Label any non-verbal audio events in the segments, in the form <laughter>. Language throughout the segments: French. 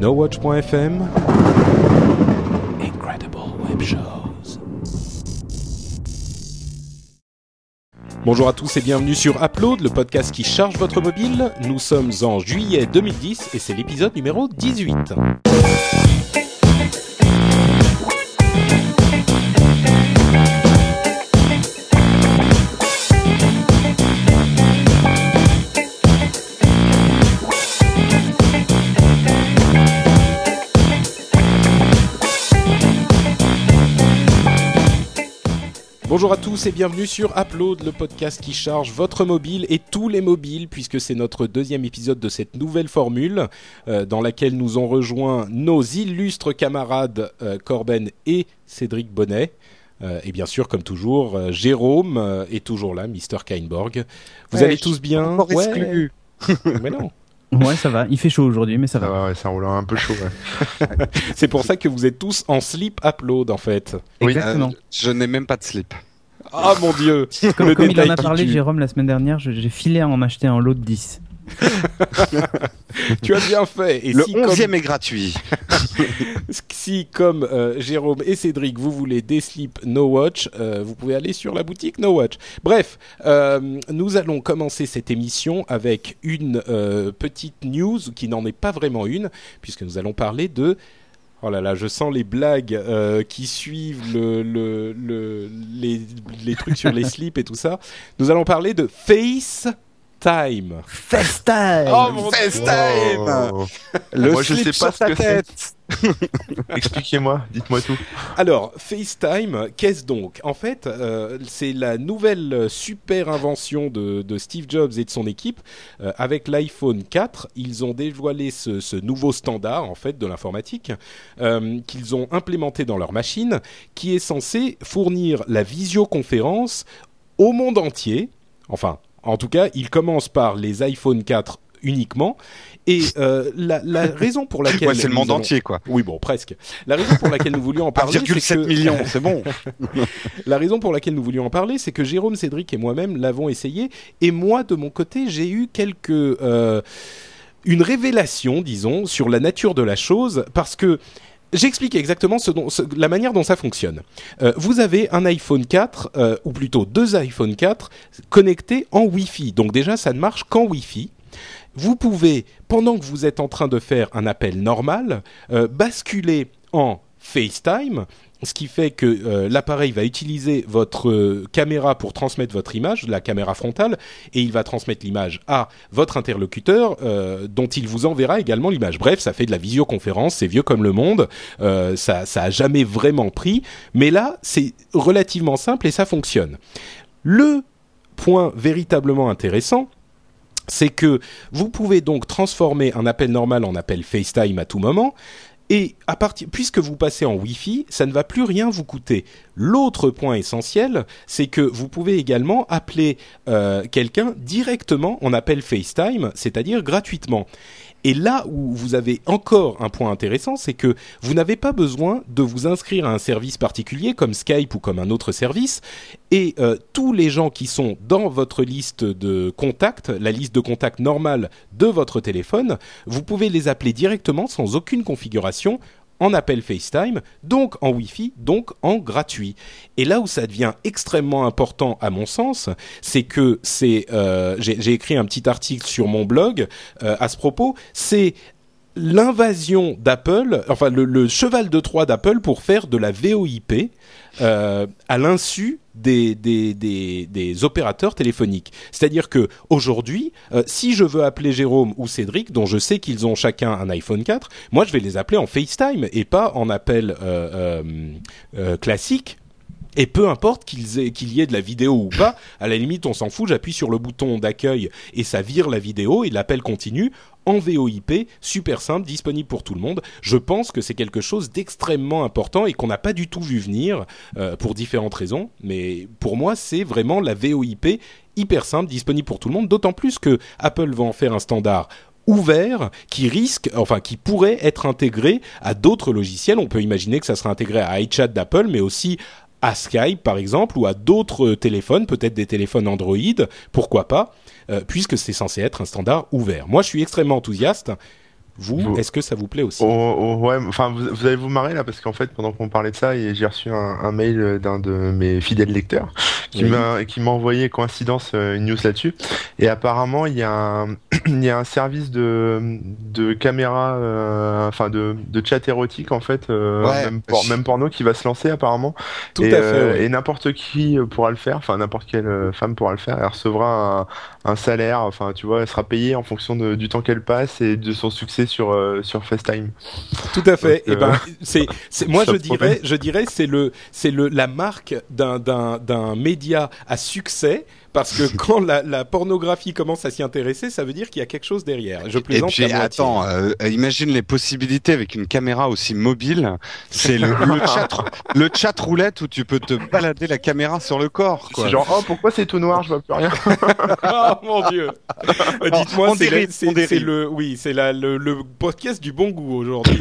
NoWatch.fm Incredible Web Shows. Bonjour à tous et bienvenue sur Upload, le podcast qui charge votre mobile. Nous sommes en juillet 2010 et c'est l'épisode numéro 18. Bonjour à tous et bienvenue sur Upload, le podcast qui charge votre mobile et tous les mobiles, puisque c'est notre deuxième épisode de cette nouvelle formule euh, dans laquelle nous ont rejoint nos illustres camarades euh, Corben et Cédric Bonnet. Euh, et bien sûr, comme toujours, euh, Jérôme euh, est toujours là, Mister Kainborg. Vous Ouais, allez tous bien exclu. <laughs> mais non. Ouais, ça va. Il fait chaud aujourd'hui, mais ça Ça va. va, ouais, ça roule un peu chaud. ouais. <laughs> C'est pour ça que vous êtes tous en slip Upload en fait. Oui, Exactement. Euh, je n'ai même pas de slip. Ah mon dieu <laughs> Comme, Le comme il en a parlé, tue. Jérôme, la semaine dernière, je- j'ai filé à en m'acheter un lot de 10. Tu as bien fait. Et Le si, comme- onzième est gratuit. <laughs> Si, comme euh, Jérôme et Cédric, vous voulez des slips No Watch, euh, vous pouvez aller sur la boutique No Watch. Bref, euh, nous allons commencer cette émission avec une euh, petite news qui n'en est pas vraiment une, puisque nous allons parler de... Oh là là, je sens les blagues euh, qui suivent le, le, le- les, les trucs sur les <laughs> slips et tout ça. Nous allons parler de FaceTime. FaceTime Oh mon FaceTime. Le Moi, je slip sais pas sur ce ta que c'est. tête. <laughs> Expliquez-moi, dites-moi tout. Alors, FaceTime, qu'est-ce donc? En fait, euh, c'est la nouvelle super invention de, de Steve Jobs et de son équipe. Euh, avec l'iPhone 4, ils ont dévoilé ce, ce nouveau standard en fait de l'informatique euh, qu'ils ont implémenté dans leur machine, qui est censé fournir la visioconférence au monde entier. Enfin, en tout cas, il commence par les iPhone 4 uniquement. Et euh, la, la <laughs> raison pour laquelle Ouais, c'est le monde allons- entier, quoi. oui, bon, presque. La raison pour laquelle nous voulions en parler, c'est 1,7 que... <laughs> millions, <laughs> c'est bon. La raison pour laquelle nous voulions en parler, c'est que Jérôme, Cédric et moi-même l'avons essayé, et moi, de mon côté, j'ai eu quelques euh, une révélation, disons, sur la nature de la chose, parce que J'explique exactement la manière dont ça fonctionne. Euh, vous avez un iPhone 4, euh, ou plutôt deux iPhone 4, connectés en Wi-Fi. Donc déjà, ça ne marche qu'en Wi-Fi. Vous pouvez, pendant que vous êtes en train de faire un appel normal, euh, basculer en FaceTime, ce qui fait que euh, l'appareil va utiliser votre euh, caméra pour transmettre votre image, la caméra frontale, et il va transmettre l'image à votre interlocuteur, euh, dont il vous enverra également l'image. Bref, ça fait de la visioconférence, c'est vieux comme le monde, ça, ça jamais vraiment pris, mais là, c'est relativement simple et ça fonctionne. Le point véritablement intéressant, c'est que vous pouvez donc transformer un appel normal en appel FaceTime à tout moment. Et à partir, puisque vous passez en Wi-Fi, ça ne va plus rien vous coûter. L'autre point essentiel, c'est que vous pouvez également appeler euh, quelqu'un directement en appel FaceTime, c'est-à-dire gratuitement. Et là où vous avez encore un point intéressant, c'est que vous n'avez pas besoin de vous inscrire à un service particulier comme Skype ou comme un autre service. Et euh, tous les gens qui sont dans votre liste de contacts, la liste de contacts normale de votre téléphone, vous pouvez les appeler directement sans aucune configuration en appel FaceTime, donc en Wi-Fi, donc en gratuit. Et là où ça devient extrêmement important à mon sens, c'est que c'est, euh, j'ai écrit un petit article sur mon blog euh, à ce propos, c'est l'invasion d'Apple, enfin le, cheval de Troie d'Apple pour faire de la VoIP euh, à l'insu des, des, des, des opérateurs téléphoniques. C'est-à-dire que aujourd'hui, euh, si je veux appeler Jérôme ou Cédric, dont je sais qu'ils ont chacun un iPhone 4, moi je vais les appeler en FaceTime et pas en appel euh, classique. Et peu importe qu'il y ait de la vidéo ou pas, à la limite on s'en fout, j'appuie sur le bouton d'accueil et ça vire la vidéo et l'appel continue en VoIP, super simple, disponible pour tout le monde. Je pense que c'est quelque chose d'extrêmement important et qu'on n'a pas du tout vu venir euh, pour différentes raisons. Mais pour moi, c'est vraiment la VoIP hyper simple, disponible pour tout le monde. D'autant plus que Apple va en faire un standard ouvert qui risque, enfin qui pourrait être intégré à d'autres logiciels. On peut imaginer que ça sera intégré à iChat d'Apple, mais aussi à Skype par exemple ou à d'autres téléphones, peut-être des téléphones Android, pourquoi pas, puisque c'est censé être un standard ouvert. Moi, je suis extrêmement enthousiaste. Vous, Vous- est-ce que ça vous plaît aussi Oh, oh, ouais, enfin, vous, vous allez vous marrer là parce qu'en fait, pendant qu'on parlait de ça, j'ai reçu un, un mail d'un de mes fidèles lecteurs qui Oui. m'a qui m'a envoyé coïncidence euh, une news là-dessus. Et apparemment, il y a un <clears throat> il y a un service de de caméra, euh, enfin de de chat érotique en fait, euh, Ouais. même, por- même porno qui va se lancer apparemment. Tout et, à fait. euh, ouais. et n'importe qui pourra le faire, enfin n'importe quelle femme pourra le faire. Elle recevra un, un salaire, enfin tu vois, elle sera payée en fonction de- du temps qu'elle passe et de son succès sur euh, sur FaceTime. Tout à fait. Donc, Et ben, euh, c'est, c'est, moi je dirais, je dirais, c'est le, c'est le, la marque d'un, d'un, d'un média à succès. Parce que <laughs> quand la, la pornographie commence à s'y intéresser, ça veut dire qu'il y a quelque chose derrière. Je Et plaisante puis qu'à moitié. attends, euh, imagine les possibilités avec une caméra aussi mobile. C'est le, <laughs> le chat, le chat roulette où tu peux te balader la caméra sur le corps. Quoi. C'est genre oh pourquoi c'est tout noir, je vois plus rien. <laughs> oh mon dieu. Dites-moi, c'est, dérive, le, c'est, on dérive. c'est le, oui, c'est la, le, le podcast du bon goût aujourd'hui.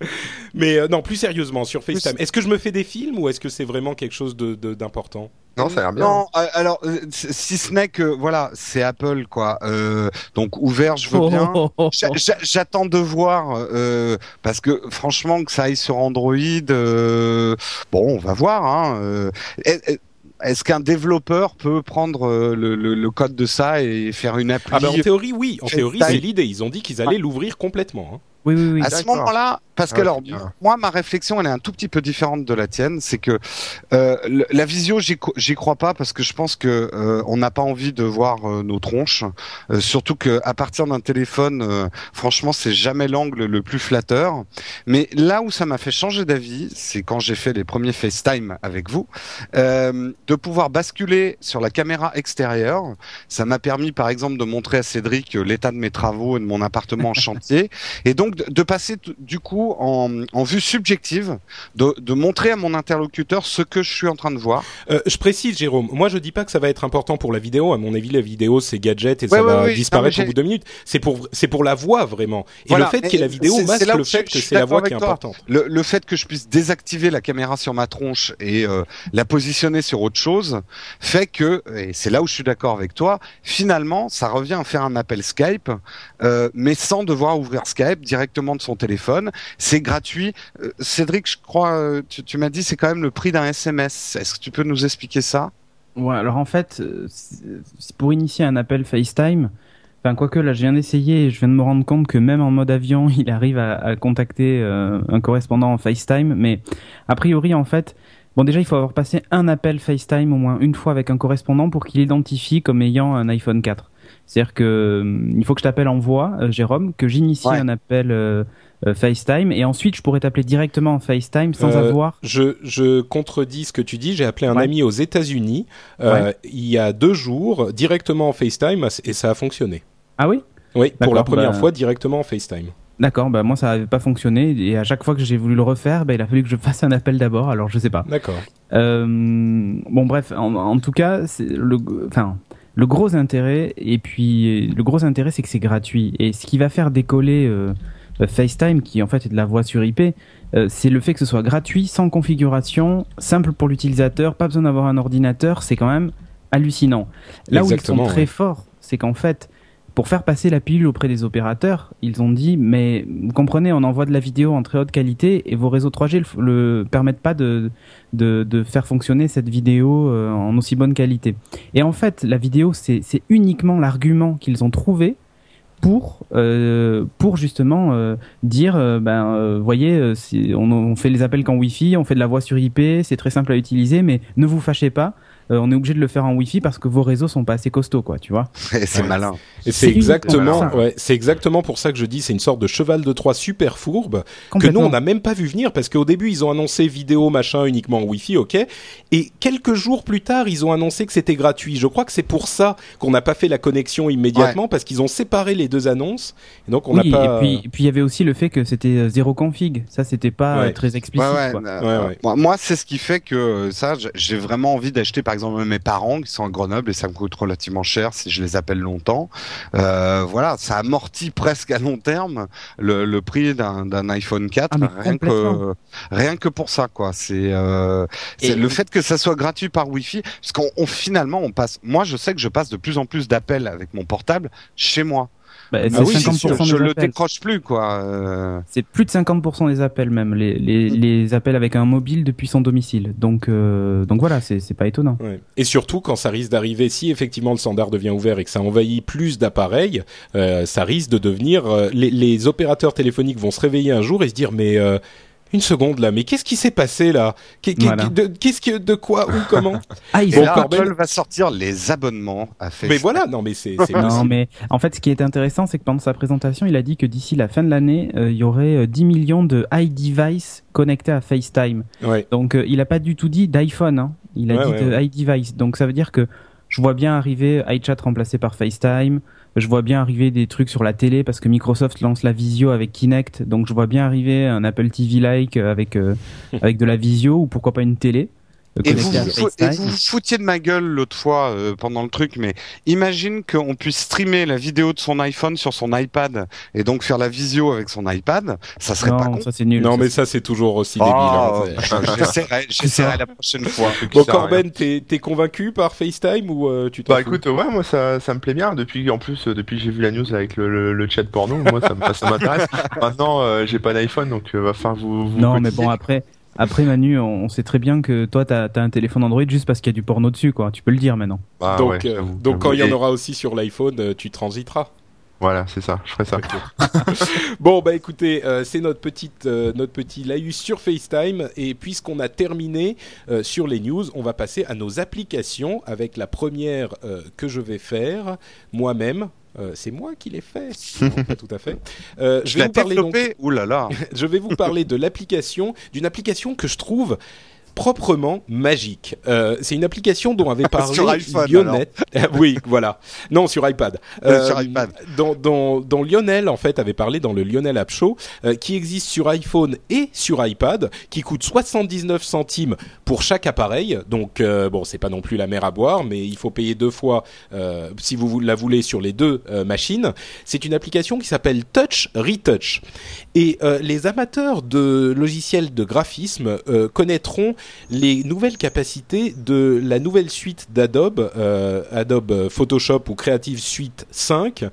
<laughs> Mais euh, non, plus sérieusement sur FaceTime. Est-ce que je me fais des films ou est-ce que c'est vraiment quelque chose de, de- d'important? Non, ça a l'air bien. Non, euh, alors euh, si ce n'est que voilà, c'est Apple quoi. Euh, donc ouvert, je veux bien. Oh, <laughs> J'a- j'a- J'attends de voir euh, parce que franchement que ça aille sur Android, euh, bon, on va voir. Hein, est- est- Est-ce qu'un développeur peut prendre le, le- le code de ça et faire une appli Ah ben en théorie oui, en théorie c'est l'idée. Ils ont dit qu'ils allaient l'ouvrir complètement. hein. Oui, oui, oui. à ce moment-là, parce que Ah, alors, c'est bien. moi, ma réflexion, elle est un tout petit peu différente de la tienne. C'est que euh, la visio, j'y crois pas parce que je pense que euh, on n'a pas envie de voir euh, nos tronches. Euh, surtout que à partir d'un téléphone, euh, franchement, c'est jamais l'angle le plus flatteur. Mais là où ça m'a fait changer d'avis, c'est quand j'ai fait les premiers FaceTime avec vous, euh, de pouvoir basculer sur la caméra extérieure. Ça m'a permis, par exemple, de montrer à Cédric l'état de mes travaux et de mon appartement en <laughs> chantier, et donc de, de passer du coup en, en vue subjective, de, de montrer à mon interlocuteur ce que je suis en train de voir. Euh, je précise, Jérôme. Moi, je dis pas que ça va être important pour la vidéo. À mon avis, la vidéo, c'est gadget et Ouais, ça ouais, va oui. disparaître Non, au bout de deux minutes. C'est pour, c'est pour la voix vraiment. Et Voilà. le fait qu'il y ait la vidéo masque le fait que c'est la voix qui est toi. importante. Le, le fait que je puisse désactiver la caméra sur ma tronche et euh, la positionner sur autre chose fait que, et c'est là où je suis d'accord avec toi, finalement, ça revient à faire un appel Skype, euh, mais sans devoir ouvrir Skype directement de son téléphone. C'est gratuit. Euh, Cédric, je crois, euh, tu, tu m'as dit, c'est quand même le prix d'un SMS. Est-ce que tu peux nous expliquer ça? Ouais, alors en fait, euh, pour initier un appel FaceTime, enfin quoique là je viens d'essayer et je viens de me rendre compte que même en mode avion, <laughs> il arrive à, à contacter euh, un correspondant en FaceTime, mais a priori en fait, bon déjà il faut avoir passé un appel FaceTime au moins une fois avec un correspondant pour qu'il identifie comme ayant un iPhone 4. C'est-à-dire que il faut que je t'appelle en voix, euh, Jérôme, que j'initie Ouais. un appel euh, euh, FaceTime et ensuite je pourrais t'appeler directement en FaceTime sans Euh, avoir Je, je contredis ce que tu dis. J'ai appelé un Ouais. ami aux États-Unis euh, il y a deux jours directement en FaceTime et ça a fonctionné. Ah oui? Oui, pour la première bah- fois directement en FaceTime. D'accord, bah moi ça avait pas fonctionné et à chaque fois que j'ai voulu le refaire, bah, il a fallu que je <laughs> fasse un appel d'abord. Alors je sais pas. D'accord. Bon bref, en, en tout cas, le, enfin le gros intérêt et puis le gros intérêt c'est que c'est gratuit et ce qui va faire décoller FaceTime, qui en fait est de la voix sur IP, euh, c'est le fait que ce soit gratuit, sans configuration, simple pour l'utilisateur, pas besoin d'avoir un ordinateur, c'est quand même hallucinant. Là où ils sont très ouais. forts, c'est qu'en fait, pour faire passer la pilule auprès des opérateurs, ils ont dit mais vous comprenez, on envoie de la vidéo en très haute qualité et vos réseaux 3G le, le permettent pas de, de, de faire fonctionner cette vidéo euh, en aussi bonne qualité. Et en fait, la vidéo c'est c'est uniquement l'argument qu'ils ont trouvé pour euh, pour justement euh, dire euh, ben euh, voyez on, on fait les appels qu'en Wi-Fi, on fait de la voix sur IP, c'est très simple à utiliser, mais ne vous fâchez pas, on est obligé de le faire en Wi-Fi parce que vos réseaux sont pas assez costauds quoi, tu vois. C'est Ouais. malin. C'est exactement, ouais, c'est exactement pour ça que je dis c'est une sorte de cheval de Troie super fourbe que nous on n'a même pas vu venir parce qu'au début ils ont annoncé vidéo machin uniquement en Wi-Fi, ok, et quelques jours plus tard ils ont annoncé que c'était gratuit. Je crois que c'est pour ça qu'on n'a pas fait la connexion immédiatement parce qu'ils ont séparé les deux annonces et donc on n'a oui, pas. et puis puis il y avait aussi le fait que c'était euh, zéro config, ça c'était pas Ouais. euh, très explicite Ouais, ouais, quoi. euh, Ouais, ouais. Moi, moi, c'est ce qui fait que euh, ça, j'ai vraiment envie d'acheter, par exemple, mes parents qui sont à Grenoble et ça me coûte relativement cher si je les appelle longtemps. Euh, voilà, ça amortit presque à long terme le, le prix d'un iPhone 4, Ah, rien que rien que pour ça, quoi. C'est euh, le fait que ça soit gratuit par Wi-Fi, parce qu'on on- finalement on passe. Moi, je sais que je passe de plus en plus d'appels avec mon portable chez moi. Bah, Ah c'est oui, c'est 50% sûr. des je le décroche plus quoi. euh. C'est plus de 50% des appels même, les, les, les appels avec un mobile depuis son domicile. Donc, euh, donc voilà, c'est c'est pas étonnant. Ouais. Et surtout quand ça risque d'arriver, si effectivement le standard devient ouvert et que ça envahit plus d'appareils, euh, ça risque de devenir. euh, les, les opérateurs téléphoniques vont se réveiller un jour et se dire mais euh, une seconde là, mais qu'est-ce qui s'est passé là? Voilà. de- Qu'est-ce que de quoi ou <laughs> comment? Ah, ils Bon, là, va sortir les abonnements à Facebook. Mais voilà, non mais c'est <laughs> Non, mais en fait, ce qui est intéressant, c'est que pendant sa présentation, il a dit que d'ici la fin de l'année, euh, il y aurait euh, 10 millions de iDevice connectés à FaceTime. Ouais. Donc, euh, il a pas du tout dit d'iPhone, hein. il a Ouais, dit ouais, de ouais. iDevice. Donc, ça veut dire que je vois bien arriver iChat remplacé par FaceTime. Je vois bien arriver des trucs sur la télé parce que Microsoft lance la visio avec Kinect. Donc, je vois bien arriver un Apple TV-like avec, euh, <laughs> avec de la visio ou pourquoi pas une télé. Et vous, vous, et vous vous foutiez de ma gueule l'autre fois euh, pendant le truc, mais imagine qu'on puisse streamer la vidéo de son iPhone sur son iPad et donc faire la visio avec son iPad, ça serait pas Non, con. ça c'est nul. Non Ça, mais ça c'est toujours aussi débile. hein, Oh, c'est- j'essaierai, j'essaierai la prochaine fois. Bon. Corben, t'es t'es convaincu par FaceTime ou euh, tu t'en Bah fous écoute, ouais, moi ça, ça me plaît bien. Depuis, en plus, euh, depuis que j'ai vu la news avec le, le, le chat porno, moi ça, me- ça m'intéresse. <laughs> Maintenant, euh, j'ai pas d'iPhone, donc euh, va falloir vous. vous Non, mais bon, après, après Manu, on, on sait très bien que toi, t'as as un téléphone Android juste parce qu'il y a du porno dessus, quoi. Tu peux le dire maintenant. Ah, donc, ouais, euh, donc quand il y en aura aussi sur l'iPhone, euh, tu transiteras. Voilà, c'est ça, je ferai ça. <laughs> Bon bah écoutez, euh, c'est notre petite euh, notre petit laïus sur FaceTime et puisqu'on a terminé euh, sur les news, on va passer à nos applications avec la première euh, que je vais faire moi-même. Euh, c'est moi qui l'ai fait, <laughs> non, pas tout à fait. Euh, vais vous parler donc <laughs> je vais vous parler de l'application, d'une application que je trouve proprement magique. Euh, c'est une application dont avait <laughs> parlé Sur iPhone, Lionel. <laughs> oui, voilà. Non, sur iPad. Euh, sur iPad. Dont, dont, dont Lionel en fait avait parlé dans le Lionel App Show, euh, qui existe sur iPhone et sur iPad, qui coûte 79 centimes pour chaque appareil. Donc euh, bon, c'est pas non plus la mer à boire, mais il faut payer deux fois euh, si vous la voulez sur les deux euh, machines. C'est une application qui s'appelle Touch Retouch. Et euh, les amateurs de logiciels de graphisme euh, connaîtront les nouvelles capacités de la nouvelle suite d'Adobe, euh, Adobe Photoshop ou Creative Suite 5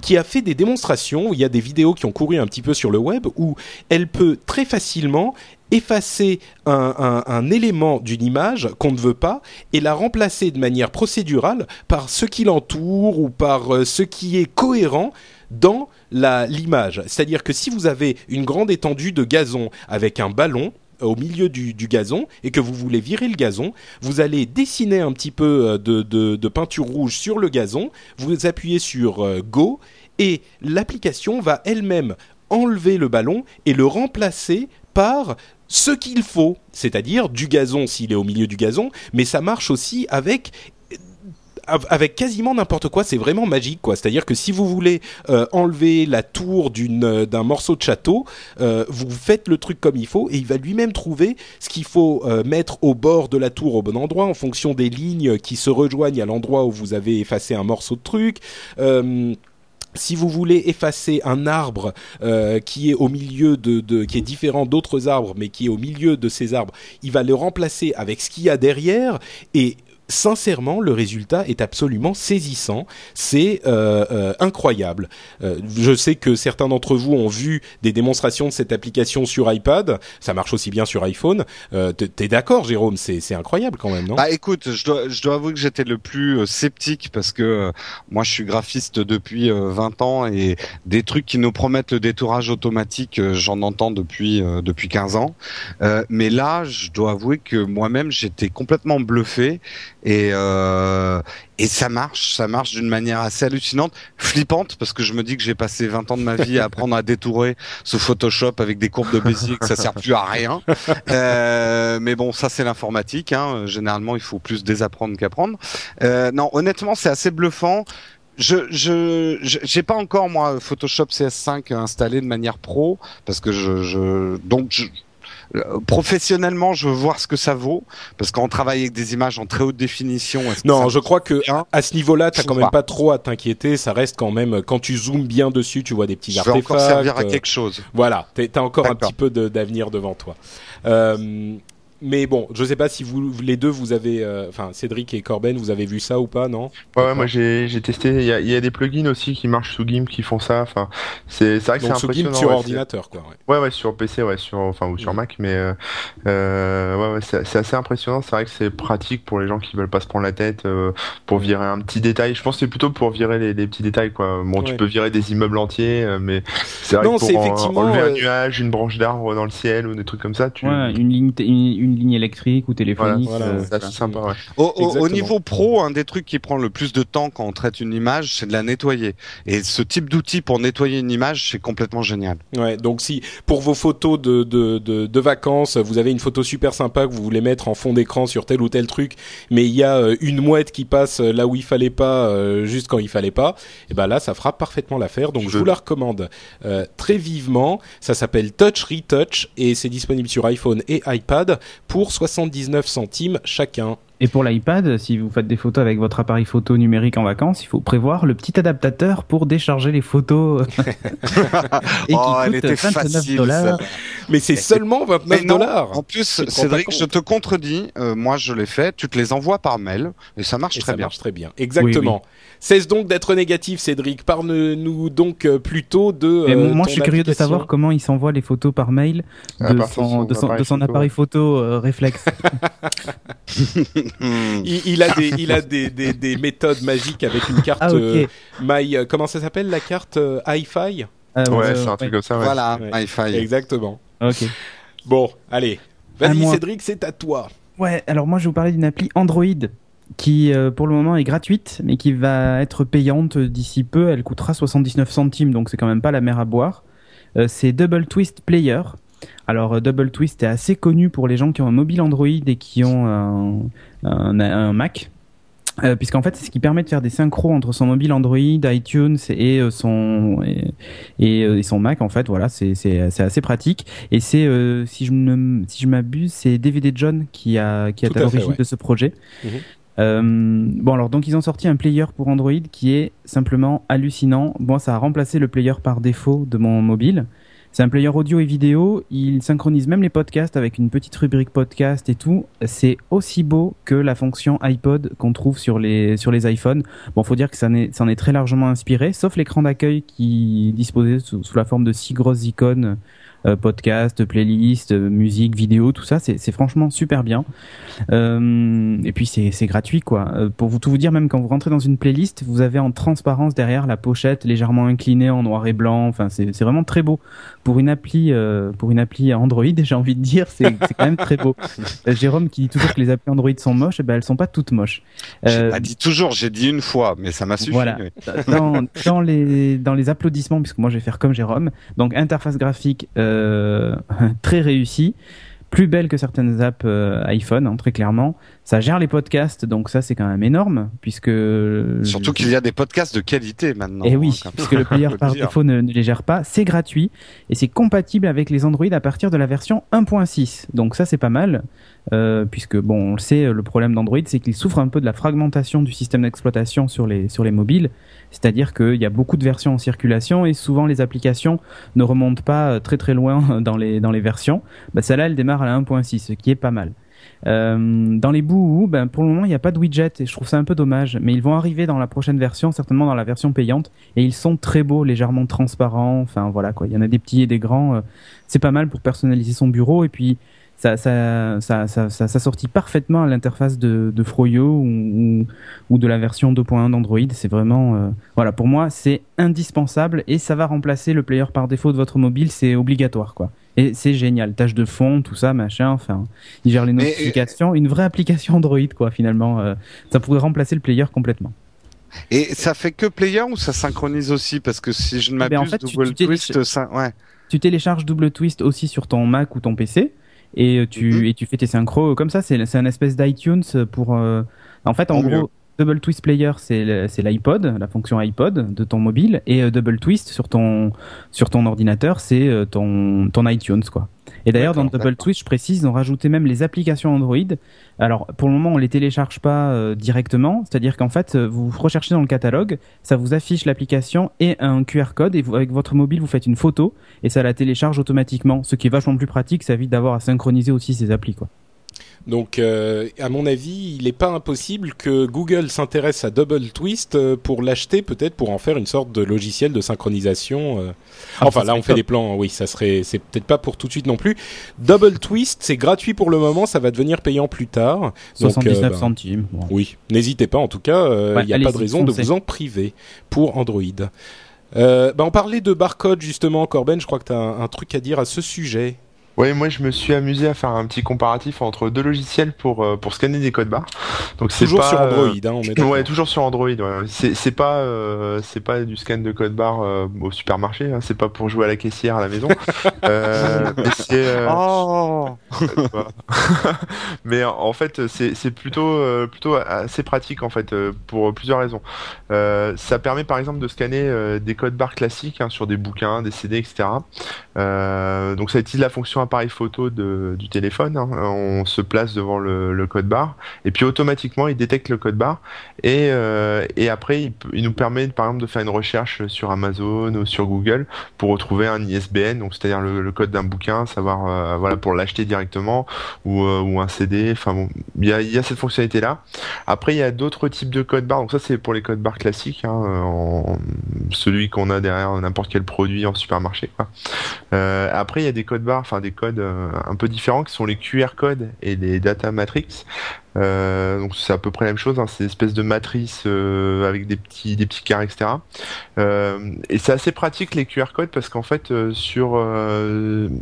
qui a fait des démonstrations, il y a des vidéos qui ont couru un petit peu sur le web, où elle peut très facilement effacer un, un- élément d'une image qu'on ne veut pas et la remplacer de manière procédurale par ce qui l'entoure ou par euh, ce qui est cohérent dans l'image. C'est-à-dire que si vous avez une grande étendue de gazon avec un ballon, au milieu du, gazon et que vous voulez virer le gazon, vous allez dessiner un petit peu euh, de, peinture rouge sur le gazon, vous appuyez sur euh, Go et l'application va elle-même enlever le ballon et le remplacer par ce qu'il faut, c'est-à-dire du gazon s'il est au milieu du gazon, mais ça marche aussi avec av- avec quasiment n'importe quoi, c'est vraiment magique quoi. C'est-à-dire que si vous voulez euh, enlever la tour d'une euh, d'un morceau de château, euh, vous faites le truc comme il faut et il va lui-même trouver ce qu'il faut mettre au bord de la tour au bon endroit en fonction des lignes qui se rejoignent à l'endroit où vous avez effacé un morceau de truc. Si vous voulez effacer un arbre qui est au milieu de, de qui est différent d'autres arbres, mais qui est au milieu de ces arbres, il va le remplacer avec ce qu'il y a derrière et sincèrement, le résultat est absolument saisissant. C'est euh, euh, incroyable. Euh, je sais que certains d'entre vous ont vu des démonstrations de cette application sur iPad. Ça marche aussi bien sur iPhone. Euh, t'es- d'accord, Jérôme? C'est incroyable quand même, non? Bah écoute, je dois, je dois avouer que j'étais le plus euh, sceptique parce que euh, moi je suis graphiste depuis euh, 20 ans et des trucs qui nous promettent le détourage automatique, j'en entends depuis depuis 15 ans. Mais là, je dois avouer que moi-même j'étais complètement bluffé et euh, et ça marche, ça marche d'une manière assez hallucinante, flippante parce que je me dis que j'ai passé 20 ans de ma vie à apprendre à détourer sous Photoshop avec des courbes de Bézier que ça sert plus à rien. Euh, mais bon, ça c'est l'informatique. Hein. Généralement, il faut plus désapprendre qu'apprendre. Euh, non, honnêtement, c'est assez bluffant. Je, je, j'ai pas encore moi Photoshop CS5 installé de manière pro parce que je, je donc je, professionnellement, je veux voir ce que ça vaut parce qu'on travaille avec des images en très haute définition. Non, je crois que à ce niveau-là, t'as quand même pas. pas trop à t'inquiéter. Ça reste quand même quand tu zoomes bien dessus, tu vois des petits je vais artefacts. encore servir à euh, quelque chose. Voilà, t'as encore un petit peu de- d'avenir devant toi. Euh, mais bon, je sais pas si vous les deux vous avez, euh, enfin Cédric et Corben, vous avez vu ça ou pas, non? Ouais, ouais, moi j'ai j'ai testé. Il y a, il y a des plugins aussi qui marchent sous GIMP qui font ça. Enfin, c'est c'est vrai que c'est Donc sous impressionnant. GIMP sur ouais, ordinateur, quoi. ouais. Ouais, ouais, sur PC, ouais, sur, enfin, ou sur Mm. Mac, mais euh, euh, ouais, ouais, c'est c'est assez impressionnant. C'est vrai que c'est pratique pour les gens qui veulent pas se prendre la tête euh, pour virer un petit détail. Je pense que c'est plutôt pour virer les, les petits détails, quoi. Bon, Ouais. tu peux virer des immeubles entiers, mais c'est vrai Non, que pour c'est en- effectivement, enlever euh, un nuage, une branche d'arbre dans le ciel ou des trucs comme ça, tu. Ouais, une ligne, une, une ligne électrique ou téléphonique. Voilà, euh, C'est assez sympa, ouais. Au, au- au Exactement. niveau pro, un des trucs qui prend le plus de temps quand on traite une image, c'est de la nettoyer. Et ce type d'outil pour nettoyer une image, c'est complètement génial. Ouais, donc si pour vos photos de, de, de, de vacances, vous avez une photo super sympa que vous voulez mettre en fond d'écran sur tel ou tel truc, mais il y a euh, une mouette qui passe là où il fallait pas, euh, juste quand il fallait pas, et ben là ça fera parfaitement l'affaire. Donc je, Je- vous la recommande euh, très vivement. Ça s'appelle Touch Retouch et c'est disponible sur iPhone et iPad pour 79 centimes chacun. Et pour l'iPad, si vous faites des photos avec votre appareil photo numérique en vacances, il faut prévoir le petit adaptateur pour décharger les photos. <laughs> et qui oh, elle coûte était 29 facile. dollars. ça. Mais c'est seulement 29 Mais non, dollars. En plus, Cédric, je te contredis. euh, moi, je l'ai fait. Tu te les envoies par mail et ça marche Et très ça bien. marche très bien. Exactement. Cesse donc d'être négatif, Cédric. Parle-nous donc euh, plutôt de. Mais euh, moi, ton je suis curieux de savoir comment il s'envoie les photos par mail de partir de son, son de son, de appareil son photo, appareil photo euh, réflexe. <laughs> Hmm. Il, il a des, il a <laughs> des, des, des méthodes magiques avec une carte ah, euh. My. euh, comment ça s'appelle la carte euh, hi-fi Ah, Ouais, euh, c'est un ouais. truc comme ça, ouais. Voilà, Ouais. Wi-Fi. Exactement. Ok. Bon, allez. Vas-y. Cédric, c'est à toi. Ouais, alors moi je vais vous parler d'une appli Android qui euh, pour le moment est gratuite mais qui va être payante d'ici peu. Elle coûtera 79 centimes donc c'est quand même pas la mer à boire. Euh, c'est Double Twist Player. Alors euh, Double Twist est assez connu pour les gens qui ont un mobile Android et qui ont un, un, un Mac. Euh, puisqu'en fait c'est ce qui permet de faire des synchros entre son mobile Android, iTunes et euh, son et, et, euh, et son Mac en fait voilà c'est c'est c'est assez pratique et c'est euh, si je ne si je m'abuse c'est DVD John qui a qui Tout à l'origine ouais. de ce projet. Mhm. Bon alors donc ils ont sorti un player pour Android qui est simplement hallucinant. Bon ça a remplacé le player par défaut de mon mobile. C'est un player audio et vidéo. Il synchronise même les podcasts avec une petite rubrique podcast et tout. C'est aussi beau que la fonction iPod qu'on trouve sur les sur les iPhones. Bon, faut dire que ça en est, très largement inspiré, sauf l'écran d'accueil qui disposé sous, la forme de six grosses icônes, podcast, playlist, euh, musique, vidéo, tout ça. C'est franchement super bien. Euh, et puis c'est gratuit quoi. Euh, pour vous tout vous dire, même quand vous rentrez dans une playlist, vous avez en transparence derrière la pochette légèrement inclinée en noir et blanc. Enfin, c'est vraiment très beau pour une appli euh, pour une appli Android. <laughs> J'ai envie de dire, c'est quand même très beau. Euh, Jérôme qui dit toujours que les applis Android sont moches, et ben elles sont pas toutes moches. J'ai Euh, pas dit toujours, j'ai dit une fois, mais ça m'a suffi. Voilà. dans, dans les dans les applaudissements puisque moi je vais faire comme Jérôme donc interface graphique euh, <laughs> très réussie plus belle que certaines apps euh, iPhone hein, très clairement ça gère les podcasts donc ça c'est quand même énorme puisque Surtout qu'il y a des podcasts de qualité maintenant. et hein, oui, même. puisque le <laughs> player par défaut ne, ne les gère pas, c'est gratuit et c'est compatible avec les Android à partir de la version 1.6. Donc ça c'est pas mal, euh, puisque bon, on le sait, le problème d'Android c'est qu'il souffre un peu de la fragmentation du système d'exploitation sur les sur les mobiles. C'est-à-dire qu'il y a beaucoup de versions en circulation et souvent les applications ne remontent pas euh, très très loin <laughs> dans les dans les versions. Bah, celle-là elle démarre à la 1.6, ce qui est pas mal. Euh, dans les bouts, ben, pour le moment, il n'y a pas de widget et je trouve ça un peu dommage. Mais ils vont arriver dans la prochaine version, certainement dans la version payante, et ils sont très beaux, légèrement transparents. Enfin voilà quoi, il y en a des petits et des grands. euh, c'est pas mal pour personnaliser son bureau et puis ça ça ça ça, ça, s'assortit parfaitement à l'interface de, de Froyo ou, de la version 2.1 d'Android. C'est vraiment euh, voilà pour moi c'est indispensable et ça va remplacer le player par défaut de votre mobile. C'est obligatoire quoi. Et c'est génial, tâche de fond, tout ça, machin. Enfin, il gère les Mais, notifications, une vraie application Android quoi. Finalement, euh, ça pourrait remplacer le player complètement. Et ça fait que player ou ça synchronise aussi? Parce que si je ne Eh ben, en m'abuse, fait, tu- Double tu Twist, ça, ouais. tu télécharges Double Twist aussi sur ton Mac ou ton PC et tu Mhm. et tu fais tes synchros comme ça. C'est c'est un espèce d'iTunes pour. euh, En fait, en gros, mieux. Double Twist Player, c'est l'iPod, la fonction iPod de ton mobile, et euh, Double Twist sur ton sur ton ordinateur, c'est euh, ton ton iTunes quoi. Et d'ailleurs, dans Double Twist, je précise, ils ont rajouté même les applications Android. Alors, pour le moment, on les télécharge pas euh, directement, c'est-à-dire qu'en fait, vous recherchez dans le catalogue, ça vous affiche l'application et un QR code, et vous, avec votre mobile, vous faites une photo, et ça la télécharge automatiquement. Ce qui est vachement plus pratique, ça évite d'avoir à synchroniser aussi ces applis, quoi. Donc, euh, à mon avis, il n'est pas impossible que Google s'intéresse à Double Twist euh, pour l'acheter, peut-être pour en faire une sorte de logiciel de synchronisation. euh. Ah, enfin, là, on fait top. des plans. Oui, ça serait. C'est peut-être pas pour tout de suite non plus. Double Twist, c'est gratuit pour le moment. Ça va devenir payant plus tard. Donc, 79 euh, ben, centimes. Bon. Oui, n'hésitez pas. En tout cas, il n'y a pas de raison de vous en priver pour Android. Euh, bah, on parlait de barcode justement, Corben. Je crois que tu as un, un truc à dire à ce sujet. Ouais, moi je me suis amusé à faire un petit comparatif entre deux logiciels pour euh, pour scanner des codes barres. Donc c'est Toujours pas, sur euh, Android, hein, on est. Ouais, toujours sur Android. Ouais. C'est c'est pas euh, c'est pas du scan de code barre euh, au supermarché. Hein. C'est pas pour jouer à la caissière à la maison. <laughs> euh, mais c'est euh, Oh <laughs> mais en fait, c'est c'est plutôt euh, plutôt assez pratique en fait euh, pour plusieurs raisons. Euh, ça permet par exemple de scanner euh, des codes barres classiques hein, sur des bouquins, des CD, etc. Euh, donc ça utilise la fonction appareil photo de, du téléphone. hein. On se place devant le, code barre et puis automatiquement il détecte le code barre et euh, et après il, il nous permet par exemple de faire une recherche sur Amazon ou sur Google pour retrouver un ISBN, donc c'est-à-dire le, code d'un bouquin, savoir euh, voilà pour l'acheter directement ou, euh, un CD. Enfin bon, il y a, cette fonctionnalité là. Après il y a d'autres types de codes barres. Donc ça c'est pour les codes barres classiques, hein, en, celui qu'on a derrière n'importe quel produit en supermarché. Quoi. Après il y a des codes barres, enfin des codes euh, un peu différents qui sont les QR codes et les data matrix. Euh, donc c'est à peu près la même chose, hein, c'est une espèce de matrice euh, avec des petits des petits carrés, etc. Et c'est assez pratique les QR codes parce qu'en fait sur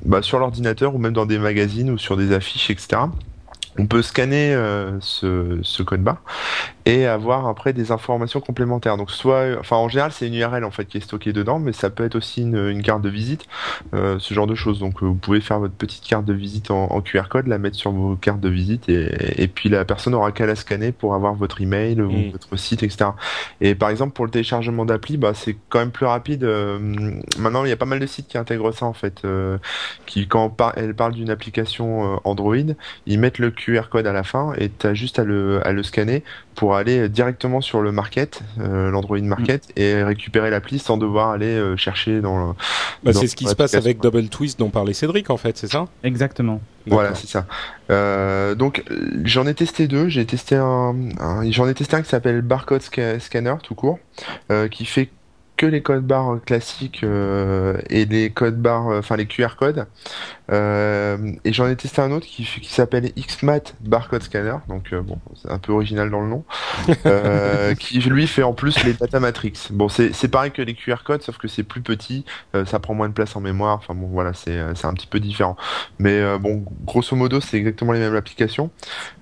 bah, sur l'ordinateur ou même dans des magazines ou sur des affiches, etc. On peut scanner ce, ce code barre et avoir après des informations complémentaires. Donc soit, enfin en général c'est une URL en fait qui est stockée dedans, mais ça peut être aussi une, une carte de visite, euh, ce genre de choses. Donc euh, vous pouvez faire votre petite carte de visite en, en QR code, la mettre sur vos cartes de visite et, et puis la personne aura qu'à la scanner pour avoir votre email ou Mm. votre site, etc. Et par exemple pour le téléchargement d'appli, bah c'est quand même plus rapide. Euh, maintenant il y a pas mal de sites qui intègrent ça en fait, euh, qui quand on par- elle parle d'une application Android, ils mettent le QR code à la fin et tu as juste à le, à le scanner pour aller directement sur le market, euh, l'Android Market, et récupérer l'appli sans devoir aller euh, chercher dans le. Bah, c'est ce qui se passe avec Double Twist dont parlait Cédric en fait, c'est ça? Exactement. Voilà, c'est ça. Euh, donc euh, j'en ai testé deux. J'ai testé un, un- j'en ai testé un qui s'appelle Barcode Sca- Scanner tout court, euh, qui fait que les codes barres classiques euh, et les codes barres, euh, enfin les QR codes. Euh, et j'en ai testé un autre qui, s'appelle XMAT Barcode Scanner, donc euh, bon, c'est un peu original dans le nom, euh, <laughs> qui lui fait en plus les data matrix. Bon, c'est pareil que les QR codes, sauf que c'est plus petit, ça prend moins de place en mémoire. Enfin bon, voilà, c'est c'est un petit peu différent. Mais bon, grosso modo, c'est exactement les mêmes applications.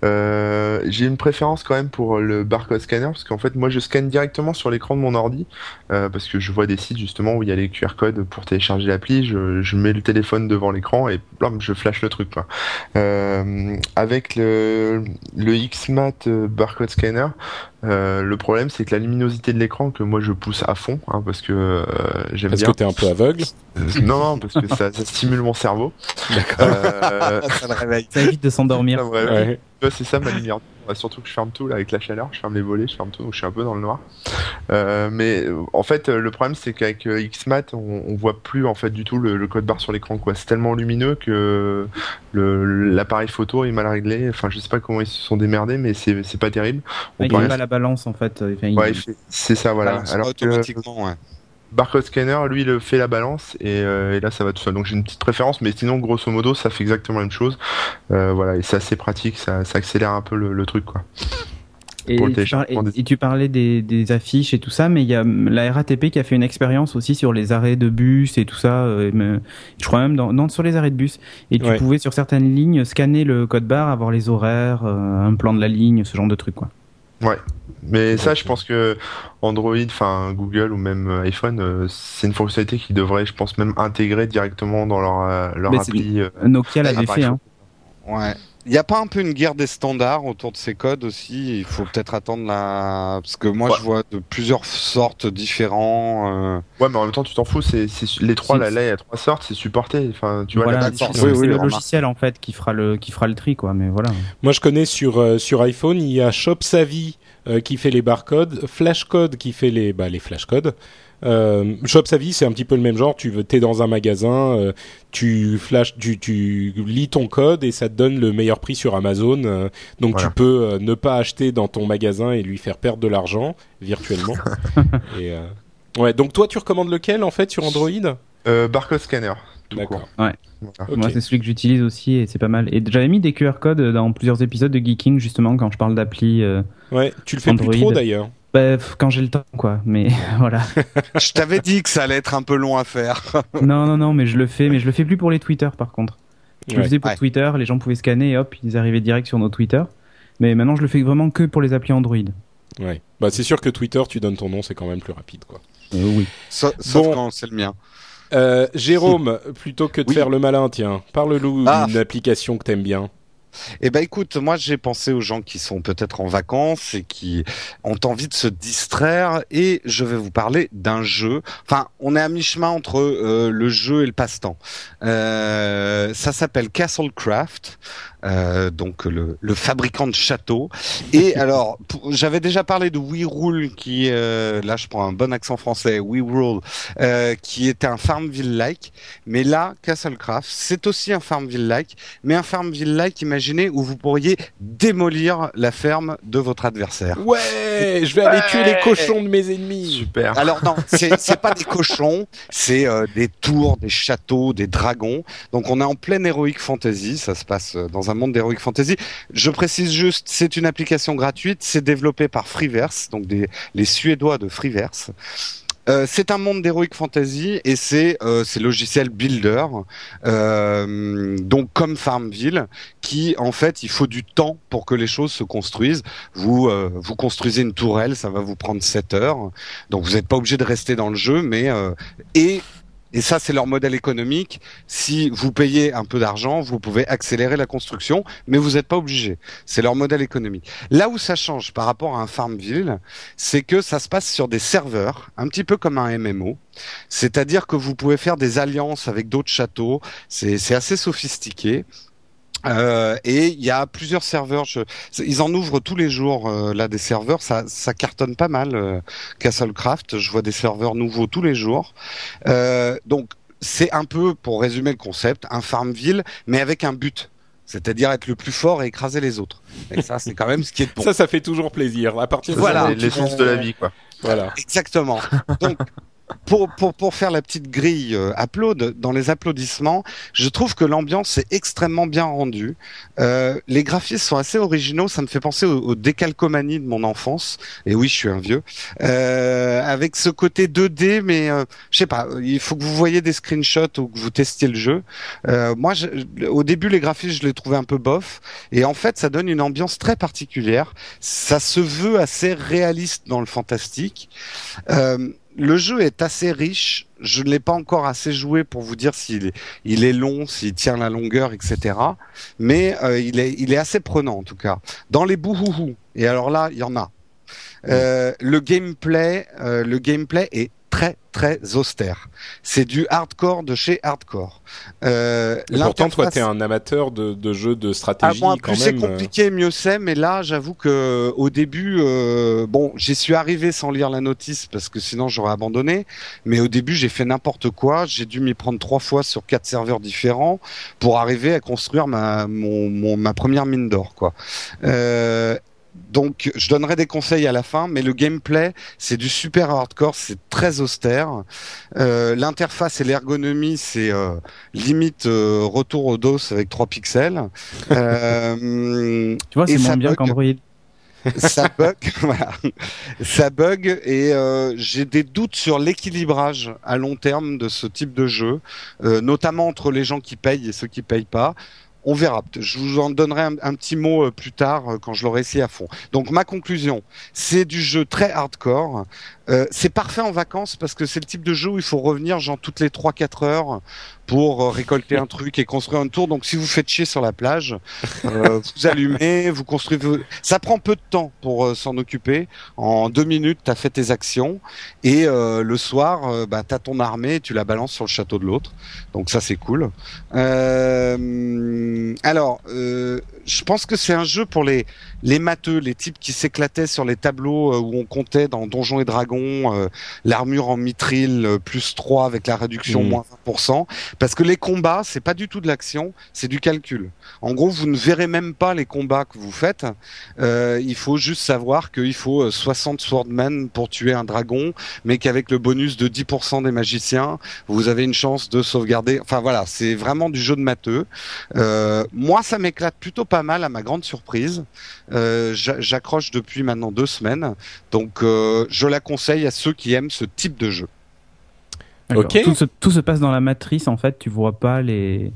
J'ai une préférence quand même pour le barcode scanner parce qu'en fait, moi, je scanne directement sur l'écran de mon ordi parce que je vois des sites justement où il y a les QR codes pour télécharger l'appli. Je, je mets le téléphone devant l'écran et blam, je flash le truc. Quoi. Euh, avec le, le XMAT euh, barcode scanner, euh, le problème c'est que la luminosité de l'écran que moi je pousse à fond hein, parce que euh, j'aime Parce bien. que t'es un peu aveugle. Non, non, parce que ça, ça stimule mon cerveau. D'accord. Euh, Ça le réveille. Ça évite de s'endormir. Ouais. Ouais, c'est ça ma lumière. Ouais, Surtout que je ferme tout là avec la chaleur, je ferme les volets, je ferme tout, donc je suis un peu dans le noir. Euh, mais en fait, euh, le problème c'est qu'avec euh, XMAT, on, on voit plus en fait du tout le, le code barre sur l'écran. quoi. C'est tellement lumineux que l'appareil photo est mal réglé. Enfin, je sais pas comment ils se sont démerdés, mais c'est c'est pas terrible. On Il fait rien- pas la balance en fait. Enfin, il- Ouais, il fait- c'est ça, voilà. Que automatiquement, ouais. Barcode Scanner, lui, il fait la balance et, euh, et là, ça va tout seul. Donc j'ai une petite préférence, mais sinon, grosso modo, ça fait exactement la même chose. Euh, voilà, et c'est assez pratique, ça, ça accélère un peu le, le truc, quoi. Et, pour le tu parlais, des- et tu parlais des, des affiches et tout ça, mais il y a la RATP qui a fait une expérience aussi sur les arrêts de bus et tout ça. euh, mais je crois même dans, non, sur les arrêts de bus. Et tu Ouais. pouvais sur certaines lignes scanner le code barre, avoir les horaires, euh, un plan de la ligne, ce genre de truc quoi. Mais ça, je pense que Android, enfin Google ou même euh, iPhone, euh, c'est une fonctionnalité qui devrait, je pense, même intégrer directement dans leur, euh, leur Mais appli. euh, Nokia l'avait fait. Hein. Ouais. Il n'y a pas un peu une guerre des standards autour de ces codes aussi? Il faut peut-être attendre la... Parce que moi, Ouais. je vois de plusieurs sortes différents. euh, Ouais, mais en même temps, tu t'en fous. C'est les trois, là, là, il y a trois sortes, c'est supporté. Enfin, tu vois, voilà, c'est Oui, oui, le logiciel en fait qui fera le qui fera le tri quoi. Mais voilà. Moi, je connais sur euh, sur iPhone, il y a ShopSavvy euh, qui fait les barcodes, Flashcode qui fait les bah, les flashcodes. Euh, Shop sa vie, c'est un petit peu le même genre. Tu es dans un magasin, euh, tu flash, tu, tu lis ton code et ça te donne le meilleur prix sur Amazon. euh, donc Voilà. tu peux euh, ne pas acheter dans ton magasin et lui faire perdre de l'argent virtuellement. <laughs> et, euh, Ouais, donc toi tu recommandes lequel en fait sur Android? Euh, barcode scanner. tout D'accord. court. Ouais. Voilà. Moi, c'est celui que j'utilise aussi et c'est pas mal. Et j'avais mis des QR codes dans plusieurs épisodes de Geeking, justement, quand je parle d'appli. euh, Ouais, tu le fais Android. plus trop d'ailleurs. Bref, quand j'ai le temps, quoi. Mais <laughs> voilà. <laughs> Je t'avais dit que ça allait être un peu long à faire. <laughs> non, non, non, mais je le fais. Mais je le fais plus pour les Twitter, par contre. Je le faisais pour Ouais. Twitter, les gens pouvaient scanner et hop, ils arrivaient direct sur nos Twitter. Mais maintenant, je le fais vraiment que pour les applis Android. Ouais. Bah c'est sûr que Twitter, tu donnes ton nom, c'est quand même plus rapide quoi. Euh, oui. Sauf, sauf Bon. quand c'est le mien. Euh, Jérôme, plutôt que de Oui. faire le malin, tiens, parle-nous Ah. d'une application que t'aimes bien. Eh ben écoute, moi j'ai pensé aux gens qui sont peut-être en vacances et qui ont envie de se distraire et je vais vous parler d'un jeu. Enfin, on est à mi-chemin entre euh, le jeu et le passe-temps. Euh, ça s'appelle Castlecraft, euh, donc le, le fabricant de châteaux. Et <laughs> alors, j'avais déjà parlé de We Rule, qui euh, là je prends un bon accent français, We Rule, euh, qui était un Farmville-like. Mais là, Castlecraft, c'est aussi un Farmville-like mais un Farmville-like, imaginez, où vous pourriez démolir la ferme de votre adversaire. Ouais, je vais aller tuer les cochons de mes ennemis. Super. Alors non, <laughs> c'est pas des cochons, c'est euh, des tours, des châteaux, des dragons. Donc on est en pleine Heroic Fantasy, ça se passe euh, un monde d'Heroic Fantasy. Je précise juste, c'est une application gratuite, c'est développé par Freeverse, donc les Suédois de Freeverse. Euh, c'est un monde d'heroic fantasy et c'est euh, ces builder, euh, donc comme Farmville, qui en fait il faut du temps pour que les choses se construisent. Vous euh, vous construisez une tourelle, ça va vous prendre 7 heures, donc vous n'êtes pas obligé de rester dans le jeu, mais et et ça, c'est leur modèle économique. Si vous payez un peu d'argent, vous pouvez accélérer la construction, mais vous n'êtes pas obligé. C'est leur modèle économique. Là où ça change par rapport à un Farmville, c'est que ça se passe sur des serveurs, un petit peu comme un MMO. C'est-à-dire que vous pouvez faire des alliances avec d'autres châteaux. C'est assez sophistiqué. Euh, et il y a plusieurs serveurs. Je- ils en ouvrent tous les jours euh, là des serveurs. Ça, ça cartonne pas mal. euh, Castlecraft, je vois des serveurs nouveaux tous les jours. Euh, donc c'est un peu, pour résumer le concept, un Farmville, mais avec un but. C'est-à-dire être le plus fort et écraser les autres. Et ça, c'est quand même ce qui est de bon. Ça, ça fait toujours plaisir. À partir de Voilà. de la vie, quoi. Voilà. Exactement. Donc, pour, pour, pour faire la petite grille euh, upload, dans les applaudissements, je trouve que l'ambiance est extrêmement bien rendue. Euh, les graphismes sont assez originaux, ça me fait penser aux, aux décalcomanies de mon enfance. Et oui, je suis un vieux. Euh, avec ce côté 2D, mais euh, je sais pas, il faut que vous voyez des screenshots ou que vous testiez le jeu. Euh, moi, je- au début, les graphismes, je les trouvais un peu bof. Et en fait, ça donne une ambiance très particulière. Ça se veut assez réaliste dans le fantastique. Euh, le jeu est assez riche. Je ne l'ai pas encore assez joué pour vous dire s'il est, long, s'il tient la longueur, etc. Mais euh, il, est, il est assez prenant en tout cas. Dans les bouhouhou, et alors là, il y en a. Euh, le gameplay, euh, le gameplay est très très austère. C'est du hardcore de chez hardcore. Euh, Et pourtant, toi, t'es un amateur de, de jeux de ah, stratégie moi, quand plus c'est euh. compliqué, mieux c'est. Mais là, j'avoue que au début, euh, bon, j'y suis arrivé sans lire la notice parce que sinon j'aurais abandonné. Mais au début, j'ai fait n'importe quoi. J'ai dû m'y prendre trois fois sur quatre serveurs différents pour arriver à construire ma mon, mon- ma première mine d'or, quoi. Euh, donc, je donnerai des conseils à la fin, mais le gameplay, c'est du super hardcore, c'est très austère. Euh, L'interface et l'ergonomie, c'est euh, limite euh, retour au DOS avec 3 pixels. <laughs> Euh, Tu vois, c'est ça moins bien bug. qu'Android. ça bug, <laughs> voilà. Ça bug et euh, j'ai des doutes sur l'équilibrage à long terme de ce type de jeu, euh, notamment entre les gens qui payent et ceux qui payent pas. On verra. Je vous en donnerai un, petit mot euh, plus tard euh, quand je l'aurai essayé à fond. Donc ma conclusion, c'est du jeu très hardcore. Euh, c'est parfait en vacances parce que c'est le type de jeu où il faut revenir genre toutes les 3-4 heures pour euh, récolter un truc et construire un tour. Donc si vous faites chier sur la plage, euh, <laughs> vous allumez, vous construisez. Ça prend peu de temps pour euh, s'en occuper. En deux minutes, tu as fait tes actions et euh, le soir, bah, tu as ton armée et tu la balances sur le château de l'autre. Donc ça, c'est cool. Euh, alors, euh, je pense que c'est un jeu pour les les matheux, les types qui s'éclataient sur les tableaux euh, où on comptait dans Donjons et Dragons dragon, euh, l'armure en mithril euh, plus 3 avec la réduction Mhm. moins 20%. Parce que les combats, c'est pas du tout de l'action, c'est du calcul. En gros, vous ne verrez même pas les combats que vous faites. Euh, il faut juste savoir qu'il faut euh, 60 swordmen pour tuer un dragon, mais qu'avec le bonus de 10% des magiciens, vous avez une chance de sauvegarder. Enfin voilà, c'est vraiment du jeu de matheux. Moi, ça m'éclate plutôt pas mal, à ma grande surprise. Euh, j'a- J'accroche depuis maintenant deux semaines, donc euh, je la conseille à ceux qui aiment ce type de jeu. D'accord. Ok. Tout se, tout se passe dans la matrice en fait. Tu vois pas les,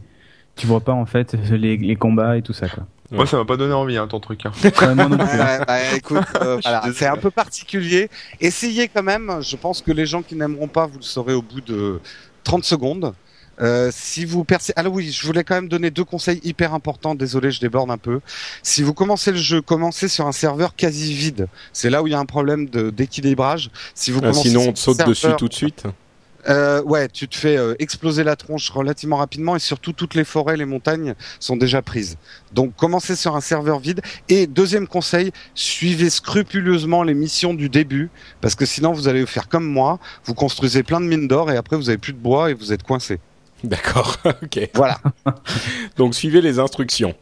tu vois pas en fait <laughs> les, les combats et tout ça quoi. Moi, ça m'a pas donné envie, hein, ton truc. Hein. Ouais, moi non plus. <laughs> Ouais, bah, écoute, euh, <laughs> voilà, c'est un peu particulier. Essayez quand même. Je pense que les gens qui n'aimeront pas, vous le saurez au bout de 30 secondes. Euh, si vous percez, alors oui, je voulais quand même donner deux conseils hyper importants. Désolé, je déborde un peu. Si vous commencez le jeu, commencez sur un serveur quasi vide. C'est là où il y a un problème d'équilibrage. Si vous Ah, sinon, on te saute dessus tout de suite. euh, ouais, tu te fais euh, exploser la tronche relativement rapidement et surtout toutes les forêts, les montagnes sont déjà prises. Donc commencez sur un serveur vide. Et deuxième conseil, suivez scrupuleusement les missions du début parce que sinon vous allez faire comme moi, vous construisez plein de mines d'or et après vous avez plus de bois et vous êtes coincé. D'accord, <laughs> ok. Voilà. <laughs> Donc suivez les instructions.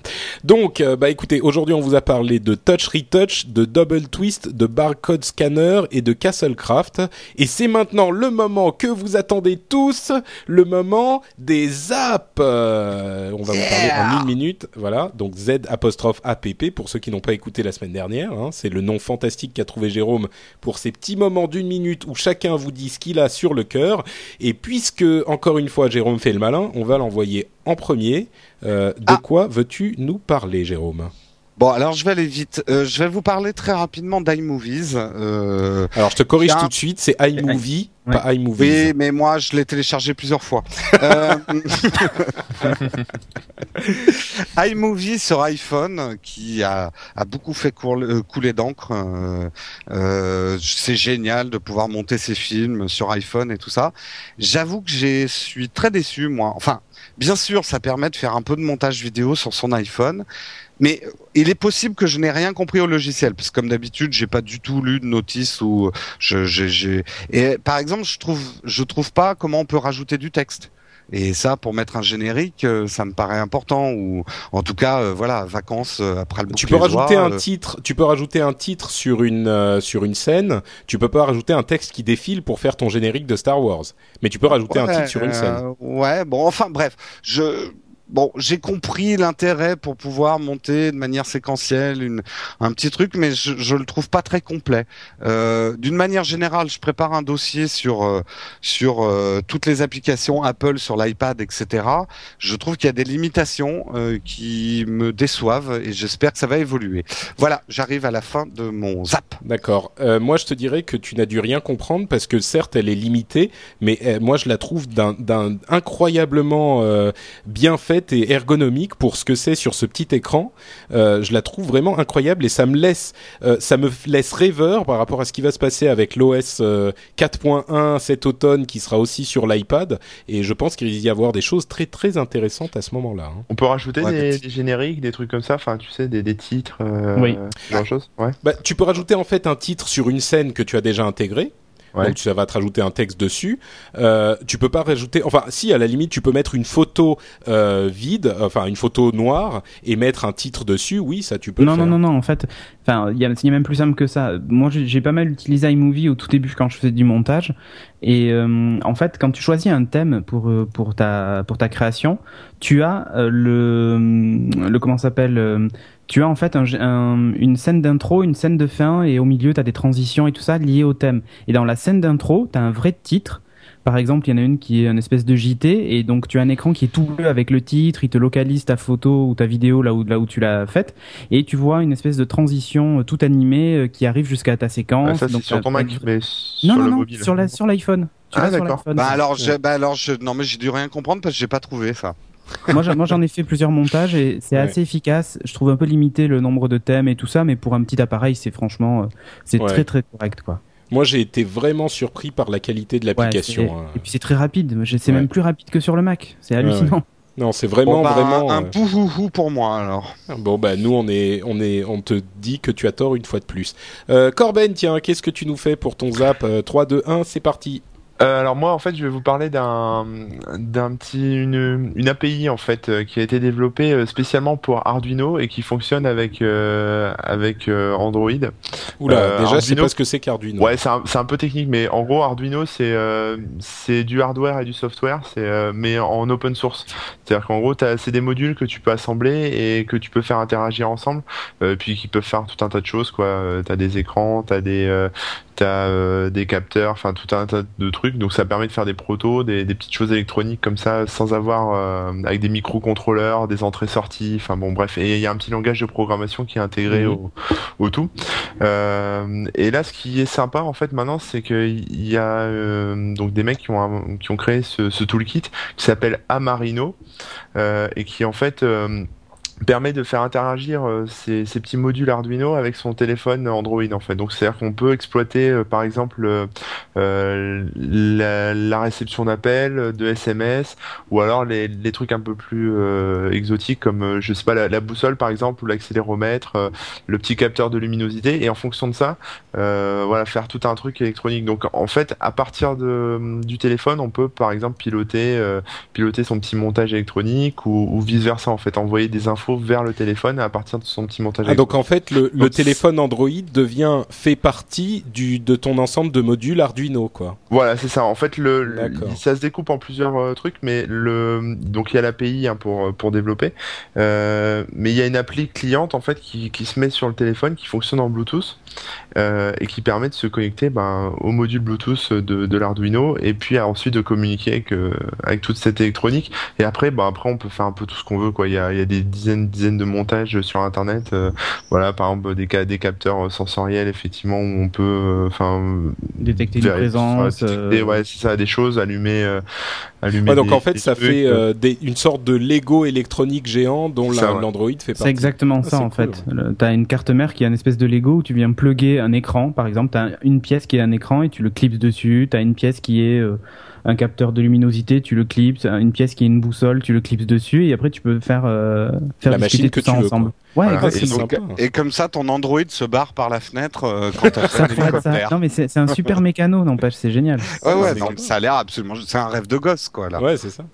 Donc, euh, bah écoutez, aujourd'hui on vous a parlé de Touch Retouch, de Double Twist, de Barcode Scanner et de Castlecraft. Et c'est maintenant le moment que vous attendez tous, le moment des apps. Euh, on va vous parler en une minute. Voilà, donc Z apostrophe APP pour ceux qui n'ont pas écouté la semaine dernière. hein. c'est le nom fantastique qu'a trouvé Jérôme pour ces petits moments d'une minute où chacun vous dit ce qu'il a sur le cœur. Et puisque, encore une fois, Jérôme fait le malin, on va l'envoyer en premier. Euh, de Ah. quoi veux-tu nous parler, Jérôme? Bon, alors je vais aller vite. Euh, je vais vous parler très rapidement d'iMovies. Euh, Alors, je te corrige tout de suite, c'est iMovie, <laughs> Ouais. pas iMovies. Oui, mais moi, je l'ai téléchargé plusieurs fois. euh... <laughs> iMovie sur iPhone, qui a, a beaucoup fait euh, couler d'encre. euh, euh, c'est génial de pouvoir monter ses films sur iPhone et tout ça. J'avoue que je suis très déçu, moi. Enfin, bien sûr, ça permet de faire un peu de montage vidéo sur son iPhone. Mais il est possible que je n'ai rien compris au logiciel, parce que comme d'habitude, j'ai pas du tout lu de notice ou je, j'ai, j'ai- et par exemple, je trouve, je trouve pas comment on peut rajouter du texte. Et ça, pour mettre un générique, euh, ça me paraît important. Ou en tout cas, euh, voilà, vacances euh, après le Tu peux rajouter un euh, titre, tu peux rajouter un titre sur une euh, sur une scène. Tu peux pas rajouter un texte qui défile pour faire ton générique de Star Wars. Mais tu peux rajouter un titre sur une scène. ouais, bon, enfin, bref, je. Bon, j'ai compris l'intérêt pour pouvoir monter de manière séquentielle une, un petit truc, mais je, je le trouve pas très complet. Euh, D'une manière générale, je prépare un dossier sur euh, sur euh, toutes les applications Apple sur l'iPad, etc. Je trouve qu'il y a des limitations euh, qui me déçoivent et j'espère que ça va évoluer. Voilà, j'arrive à la fin de mon zap. D'accord. Euh, moi, je te dirais que tu n'as dû rien comprendre parce que certes, elle est limitée, mais euh, moi, je la trouve d'un incroyablement bien faite et ergonomique pour ce que c'est sur ce petit écran. Euh, je la trouve vraiment incroyable et ça me laisse, euh, ça me laisse rêveur par rapport à ce qui va se passer avec l'OS euh, 4.1 cet automne qui sera aussi sur l'iPad. Et je pense qu'il risque d'y avoir des choses très très intéressantes à ce moment-là. hein. On peut rajouter Ouais, des, des des génériques, des trucs comme ça, enfin, tu sais, des, des titres, euh, Oui. ce genre de choses. Ouais. Bah, tu peux rajouter en fait un titre sur une scène que tu as déjà intégrée. Ouais. Donc ça va te rajouter un texte dessus. Euh, tu peux pas rajouter, enfin si à la limite tu peux mettre une photo euh, vide, enfin une photo noire et mettre un titre dessus. Oui, ça tu peux. Non, le non, faire. non, non, en fait, enfin, il y y a même plus simple que ça. Moi, j'ai pas mal utilisé iMovie au tout début quand je faisais du montage. Et euh, en fait, quand tu choisis un thème pour euh, pour ta pour ta création, tu as euh, le le comment ça s'appelle euh, tu as en fait un, un- une scène d'intro, une scène de fin, et au milieu, tu as des transitions et tout ça liées au thème. Et dans la scène d'intro, tu as un vrai titre. Par exemple, il y en a une qui est une espèce de JT, et donc tu as un écran qui est tout bleu avec le titre, il te localise ta photo ou ta vidéo là où, là où tu l'as faite, et tu vois une espèce de transition euh, tout animée euh, qui arrive jusqu'à ta séquence. Ah, ça, c'est Donc, sur ton Mac, mais Non, sur non, le non, mobile. sur la- sur l'iPhone. Ah, d'accord. Bah alors, bah alors, je, non mais j'ai dû rien comprendre parce que j'ai pas trouvé ça. Moi, j'en- moi, j'en ai fait plusieurs montages et c'est Ouais. assez efficace. Je trouve un peu limité le nombre de thèmes et tout ça, mais pour un petit appareil, c'est franchement, euh, c'est Ouais. très très correct quoi. Moi j'ai été vraiment surpris par la qualité de l'application. c'est- hein. et puis c'est très rapide. C'est Ouais. même plus rapide que sur le Mac. C'est hallucinant. Non, c'est vraiment, Bon, bah, vraiment. un, euh, bouhouhou pour moi alors. Bon, bah, nous, on est, on est, on te dit que tu as tort une fois de plus. Euh, Corben, tiens, qu'est-ce que tu nous fais pour ton zap Euh, 3, 2, 1, c'est parti. Euh, alors moi en fait je vais vous parler d'un d'un petit une, une API en fait euh, qui a été développée euh, spécialement pour Arduino et qui fonctionne avec euh, avec euh, Android. Oula, déjà, je sais Arduino- pas ce que c'est qu'Arduino. Ouais, c'est un, c'est un peu technique, mais en gros, Arduino, c'est euh, c'est du hardware et du software, c'est euh, mais en open source. C'est-à-dire qu'en gros, t'as- c'est des modules que tu peux assembler et que tu peux faire interagir ensemble, euh, puis qui peuvent faire tout un tas de choses, quoi. T'as des écrans, t'as des euh, t'as euh, des capteurs, enfin tout un tas de trucs. Donc ça permet de faire des protos, des, des petites choses électroniques comme ça, sans avoir euh, avec des microcontrôleurs, des entrées-sorties. Enfin bon, bref. Et il y a un petit langage de programmation qui est intégré Mhm. au, au tout. Euh, et là, ce qui est sympa en fait maintenant, c'est qu'il y a donc des mecs qui ont un- qui ont créé ce, ce toolkit qui s'appelle Amarino et qui en fait permet de faire interagir euh, ces, petits modules Arduino avec son téléphone Android en fait. Donc c'est-à-dire qu'on peut exploiter euh, par exemple euh, euh, la, la réception d'appels, de SMS ou alors les, les trucs un peu plus euh, exotiques comme je sais pas la, la boussole par exemple ou l'accéléromètre, euh, le petit capteur de luminosité et en fonction de ça, voilà faire tout un truc électronique. Donc en fait à partir de, du téléphone on peut par exemple piloter piloter son petit montage électronique ou, ou vice versa en fait envoyer des infos vers le téléphone à partir de son petit montage Ah, donc en fait, le, téléphone Android devient fait partie du de ton ensemble de modules Arduino, quoi. Voilà, c'est ça. En fait, le, ça se découpe en plusieurs euh, trucs, mais le donc il y a l'API hein, pour pour développer, euh, mais il y a une appli cliente en fait qui qui se met sur le téléphone, qui fonctionne en Bluetooth euh, et qui permet de se connecter ben, au module Bluetooth de, de l'Arduino et puis euh, ensuite de communiquer avec euh, avec toute cette électronique. Et après, ben après on peut faire un peu tout ce qu'on veut quoi. Il y a il y a des dizaines dizaines de montages sur internet. euh, voilà, par exemple des des capteurs sensoriels effectivement où on peut euh, enfin Détecter une présence. détecter, euh, ouais, c'est ça, des choses, allumer, euh, allumer. Ouais, donc des- en fait, des ça trucs, fait euh, euh, des- une sorte de Lego électronique géant dont Ça, la- ouais. l'Android fait partie. C'est exactement Ah, ça en cool, fait. T'as une carte mère qui est une espèce de Lego où tu viens plugger un écran, par exemple. T'as une pièce qui est un écran et tu le clips dessus. T'as une pièce qui est euh, un capteur de luminosité, tu le clips. Une pièce qui est une boussole, tu le clips dessus et après tu peux faire euh, faire La discuter machine tout que ça tu veux, ensemble. quoi. Ouais, Voilà. Et, donc- sympa. et comme ça, ton Android se barre par la fenêtre euh, quand Ça ça. hélicoptère. Non mais c'est c'est un super mécano, n'empêche, c'est génial. Ouais, ouais, c'est non, ça a l'air absolument. C'est un rêve de gosse, quoi, là. Ouais, c'est ça.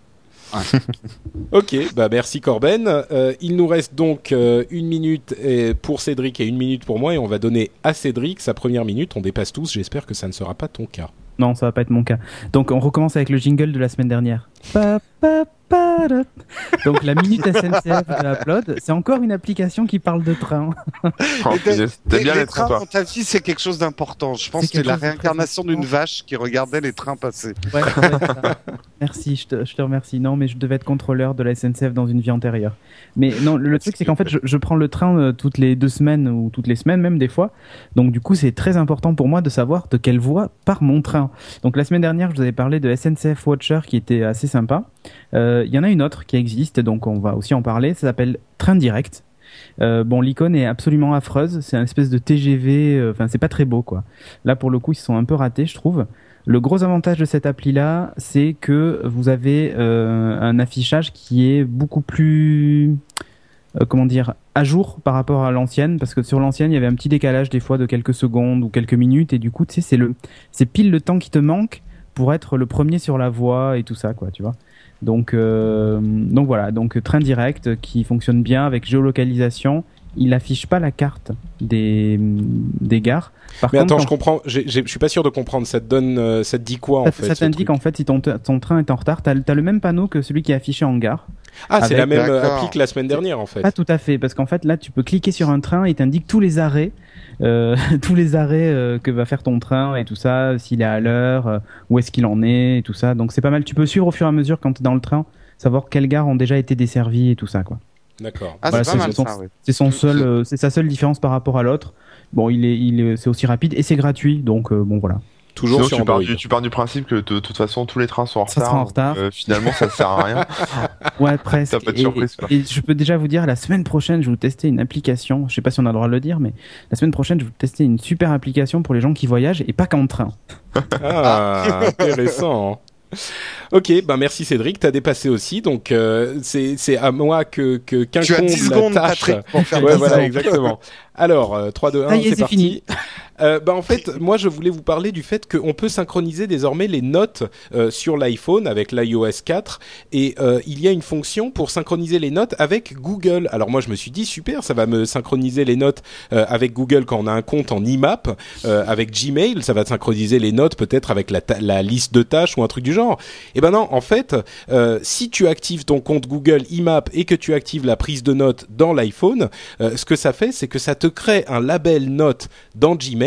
<laughs> Ok, bah merci Corben. Euh, il nous reste donc euh, une minute euh, pour Cédric et une minute pour moi et on va donner à Cédric sa première minute. On dépasse tous. J'espère que ça ne sera pas ton cas. Non, ça va pas être mon cas. Donc on recommence avec le jingle de la semaine dernière. Pa, pa. Donc la minute SNCF de Upload, c'est encore une application qui parle de train. oh, les- bien les trains dans ta vie, c'est quelque chose d'important. Je pense que c'est la réincarnation d'une vache qui regardait les trains passer. Ouais. Merci, je te, je te remercie. Non, mais je devais être contrôleur de la SNCF dans une vie antérieure. Mais non, le, le truc, c'est qu'en fait, je, je prends le train euh, toutes les deux semaines ou toutes les semaines, même des fois. Donc, du coup, c'est très important pour moi de savoir de quelle voie part mon train. Donc, la semaine dernière, je vous avais parlé de SNCF Watcher qui était assez sympa. Euh, Il y en a une autre qui existe, donc on va aussi en parler. Ça s'appelle Train Direct. Euh, bon, l'icône est absolument affreuse. C'est un espèce de TGV. euh, Enfin, c'est pas très beau, quoi. Là, pour le coup, ils sont un peu ratés, je trouve. Le gros avantage de cette appli-là, c'est que vous avez euh, un affichage qui est beaucoup plus, euh, comment dire, à jour par rapport à l'ancienne, parce que sur l'ancienne, il y avait un petit décalage des fois de quelques secondes ou quelques minutes, et du coup, tu sais, c'est c'est pile le temps qui te manque pour être le premier sur la voie et tout ça, quoi, tu vois. Donc, euh, donc voilà, donc train direct qui fonctionne bien avec géolocalisation. Il affiche pas la carte des, des gares. Par Mais contre, attends, je comprends. j'ai- j'ai- Je suis pas sûr de comprendre. Ça te donne, euh, ça te dit quoi en ça, fait ça t'indique en fait si ton, ton train est en retard. T'as as le même panneau que celui qui est affiché en gare. Ah, c'est la même euh, appli que la semaine dernière en fait. Pas tout à fait, parce qu'en fait là tu peux cliquer sur un train et t'indique tous les arrêts, <laughs> tous les arrêts euh, que va faire ton train et tout ça, s'il est à l'heure, euh, où est-ce qu'il en est et tout ça. Donc c'est pas mal. Tu peux suivre au fur et à mesure quand t'es dans le train, savoir quelles gares ont déjà été desservies et tout ça quoi. D'accord. Ah, Voilà, c'est son seul, euh, c'est sa seule différence par rapport à l'autre. Bon, il est, il est, c'est aussi rapide et c'est gratuit, donc euh, bon voilà. Toujours Sinon, sur tu pars, du, tu pars du principe que de, de toute façon tous les trains sont en Ça retard. sera en retard. donc, euh, finalement, ça sert à rien. <laughs> Ouais, presque. T'as pas de Et- surprise, quoi. Et, je peux déjà vous dire, la semaine prochaine, je vais vous tester une application. Je sais pas si on a le droit de le dire, mais la semaine prochaine, je vais vous tester une super application pour les gens qui voyagent et pas qu'en train. <laughs> Ah, intéressant. Ok, ben merci Cédric, t'as dépassé aussi, donc euh, c'est à moi que que Tu as qu'incombe 10 la secondes, tâche. Patrick, pour faire Ouais, 10 voilà, exactement. Alors, euh, 3, 2, 1, Ça y est, c'est c'est parti. fini. <laughs> Euh, bah en fait, moi je voulais vous parler du fait qu'on peut synchroniser désormais les notes euh, sur l'iPhone avec l'iOS 4 et euh, il y a une fonction pour synchroniser les notes avec Google. Alors moi je me suis dit super, ça va me synchroniser les notes euh, avec Google quand on a un compte en IMAP, avec Gmail, ça va synchroniser les notes peut-être avec la, la liste de tâches ou un truc du genre. Et ben non, en fait, si tu actives ton compte Google IMAP et que tu actives la prise de notes dans l'iPhone, ce que ça fait, c'est que ça te crée un label note dans Gmail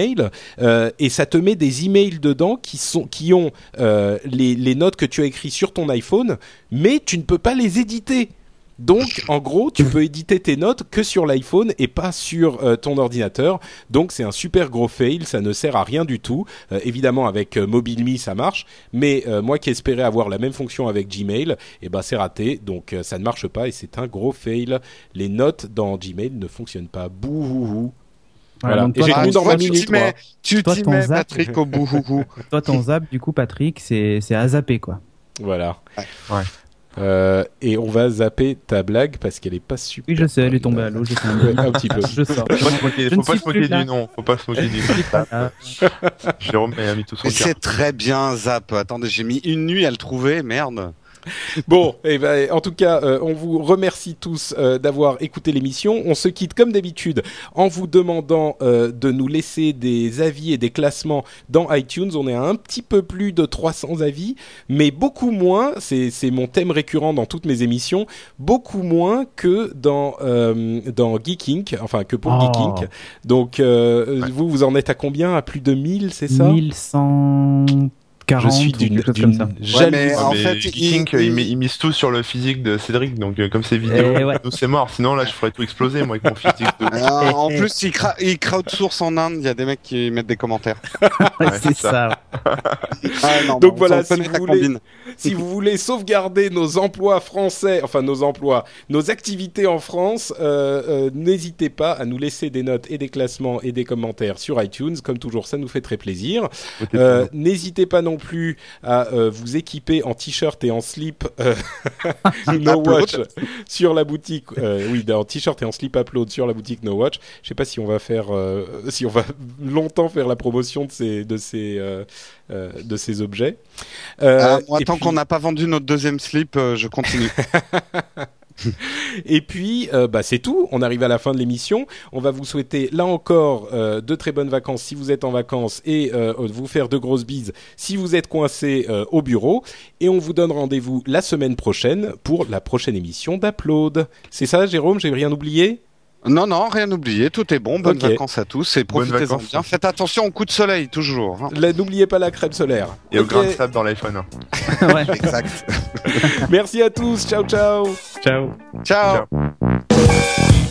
euh, et ça te met des emails dedans qui sont qui ont euh, les, notes que tu as écrites sur ton iPhone, mais tu ne peux pas les éditer. Donc, en gros, tu peux éditer tes notes que sur l'iPhone et pas sur euh, ton ordinateur. Donc, c'est un super gros fail. Ça ne sert à rien du tout. Évidemment, avec MobileMe, ça marche. Mais moi qui espérais avoir la même fonction avec Gmail, eh ben, c'est raté. Donc, ça ne marche pas et c'est un gros fail. Les notes dans Gmail ne fonctionnent pas. Bouhouhou. Voilà. donc Et toi, j'ai dans toi, 20 tu minutes, t'y mets, tu t'y mets, zap. Patrick, au bout. <laughs> Toi, ton zap, du coup, Patrick, c'est c'est à zapper, quoi. Voilà. Ouais. Euh, et on va zapper ta blague parce qu'elle est pas super. Oui, je sais, elle est tombée à l'eau, j'ai fait un <laughs> Ouais, un petit peu. <laughs> Je sors. Faut pas se moquer, Je faut pas se moquer du nom. Faut pas se moquer du nom. Jérôme m'a mis tout son c'est très bien, Zap. Attendez, j'ai mis une nuit à le trouver, merde. Bon, eh ben, en tout cas, euh, on vous remercie tous euh, d'avoir écouté l'émission. On se quitte comme d'habitude en vous demandant euh, de nous laisser des avis et des classements dans iTunes. On est à un petit peu plus de 300 avis, mais beaucoup moins, c'est mon thème récurrent dans toutes mes émissions, beaucoup moins que dans, euh, dans Geek Inc., enfin que pour Oh. Geek Inc. Donc, euh, Ouais. vous, vous en êtes à combien? À plus de 1000, c'est ça? 1140 Je suis d'une jalousie. mais- Ouais, en mais fait, Geeking, il- il, mise tout sur le physique de Cédric, donc euh, comme c'est vidéo, Eh ouais. c'est mort. Sinon là, je ferais tout exploser moi avec mon physique. De... <laughs> Euh, en plus, il, cra il crowdsource en Inde. Il y a des mecs qui mettent des commentaires. <laughs> Ouais, c'est ça. Ah, non, Donc bon, voilà, si vous voulez- combine. <laughs> si vous voulez sauvegarder nos emplois français, enfin nos emplois, nos activités en France, euh, euh, n'hésitez pas à nous laisser des notes et des classements et des commentaires sur iTunes. Comme toujours, ça nous fait très plaisir. Euh, n'hésitez pas non plus à euh, vous équiper en t-shirt et en slip euh, <laughs> No. Watch sur la boutique. euh, oui, en t-shirt et en slip upload sur la boutique No Watch. Je sais pas si on va faire, euh, si on va <laughs> longtemps faire la promotion de ces de ces euh, euh, de ces objets. Euh, moi, et tant puis- qu'on n'a pas vendu notre deuxième slip, euh, je continue. <laughs> Et puis, euh, bah, c'est tout. On arrive à la fin de l'émission. On va vous souhaiter, là encore, euh, de très bonnes vacances si vous êtes en vacances et euh, vous faire de grosses bises si vous êtes coincé euh, au bureau. Et on vous donne rendez-vous la semaine prochaine pour la prochaine émission d'Upload. C'est ça, Jérôme? J'ai rien oublié? Non, non, rien oublié. Tout est bon. Bonnes vacances à tous et profitez-en bien. Faites attention au coup de soleil, toujours. hein. N'oubliez pas la crème solaire. Et au grain de sable dans l'iPhone. <laughs> ouais. Exact. Merci à tous. Ciao, ciao. Ciao. Ciao. Ciao.